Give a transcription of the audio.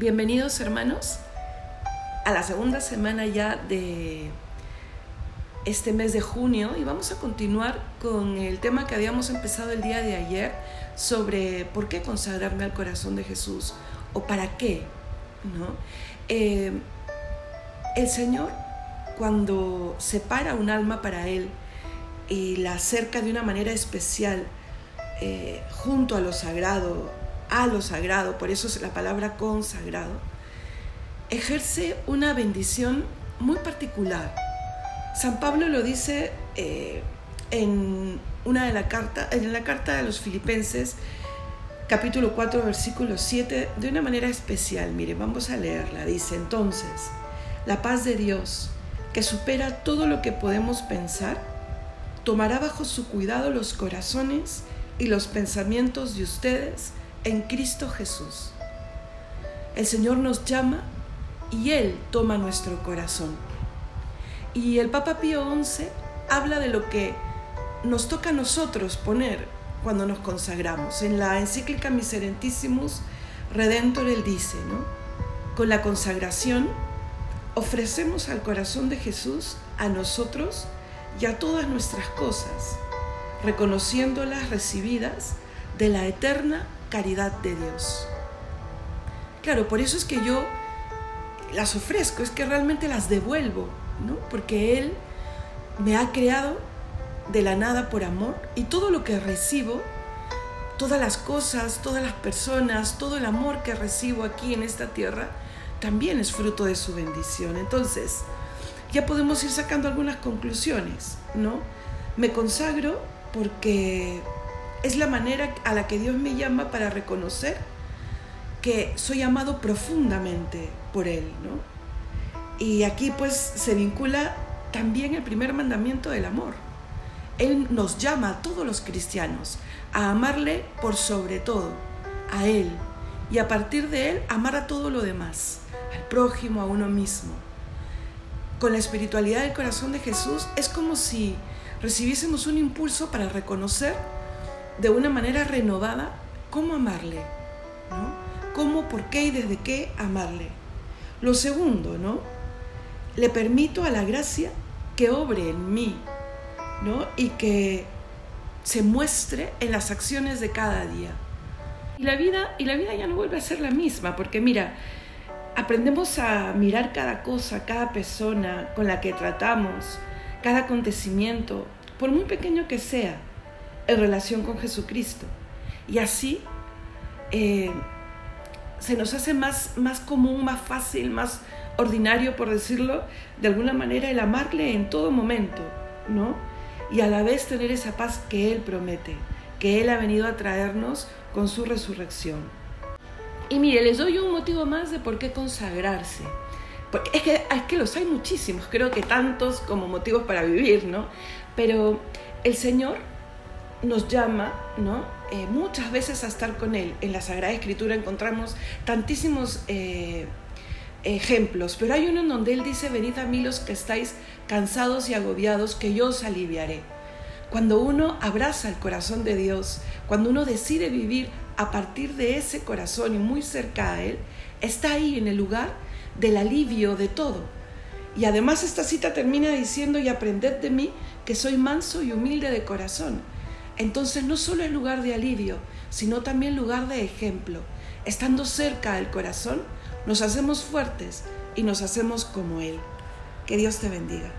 Bienvenidos hermanos a la segunda semana ya de este mes de junio y vamos a continuar con el tema que habíamos empezado el día de ayer sobre por qué consagrarme al corazón de Jesús o para qué. ¿no? Eh, el Señor cuando separa un alma para Él y la acerca de una manera especial eh, junto a lo sagrado, a lo sagrado, por eso es la palabra consagrado, ejerce una bendición muy particular. San Pablo lo dice eh, en una de la carta, en la carta de los Filipenses, capítulo 4, versículo 7, de una manera especial. Mire, vamos a leerla. Dice entonces, la paz de Dios, que supera todo lo que podemos pensar, tomará bajo su cuidado los corazones y los pensamientos de ustedes en Cristo Jesús. El Señor nos llama y Él toma nuestro corazón. Y el Papa Pío XI habla de lo que nos toca a nosotros poner cuando nos consagramos. En la encíclica Miserentissimus Redentor él dice, ¿no? Con la consagración ofrecemos al corazón de Jesús a nosotros y a todas nuestras cosas, reconociéndolas recibidas de la eterna caridad de Dios. Claro, por eso es que yo las ofrezco, es que realmente las devuelvo, ¿no? Porque Él me ha creado de la nada por amor y todo lo que recibo, todas las cosas, todas las personas, todo el amor que recibo aquí en esta tierra, también es fruto de su bendición. Entonces, ya podemos ir sacando algunas conclusiones, ¿no? Me consagro porque es la manera a la que Dios me llama para reconocer que soy amado profundamente por Él, ¿no? Y aquí pues se vincula también el primer mandamiento del amor. Él nos llama a todos los cristianos a amarle por sobre todo, a Él, y a partir de Él amar a todo lo demás, al prójimo, a uno mismo. Con la espiritualidad del corazón de Jesús es como si recibiésemos un impulso para reconocer de una manera renovada cómo amarle, ¿no? Cómo, por qué y desde qué amarle. Lo segundo, ¿no? Le permito a la gracia que obre en mí, ¿no? Y que se muestre en las acciones de cada día. Y la vida, y la vida ya no vuelve a ser la misma, porque mira, aprendemos a mirar cada cosa, cada persona con la que tratamos, cada acontecimiento, por muy pequeño que sea, en relación con Jesucristo. Y así eh, se nos hace más, más común, más fácil, más ordinario, por decirlo de alguna manera, el amarle en todo momento, ¿no? Y a la vez tener esa paz que Él promete, que Él ha venido a traernos con su resurrección. Y mire, les doy un motivo más de por qué consagrarse. Porque es que, es que los hay muchísimos, creo que tantos como motivos para vivir, ¿no? Pero el Señor nos llama, ¿no? Eh, muchas veces a estar con Él. En la Sagrada Escritura encontramos tantísimos eh, ejemplos, pero hay uno en donde Él dice, venid a mí los que estáis cansados y agobiados, que yo os aliviaré. Cuando uno abraza el corazón de Dios, cuando uno decide vivir a partir de ese corazón y muy cerca a Él, está ahí en el lugar del alivio de todo. Y además esta cita termina diciendo, y aprended de mí, que soy manso y humilde de corazón entonces no solo es lugar de alivio, sino también lugar de ejemplo. Estando cerca del corazón, nos hacemos fuertes y nos hacemos como Él. Que Dios te bendiga.